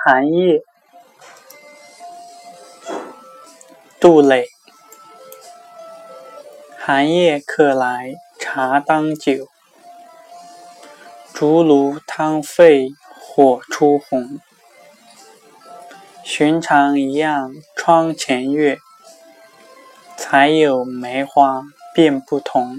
寒夜杜磊寒夜客来茶当酒，竹炉汤沸火初红。寻常一样窗前月，才有梅花便不同。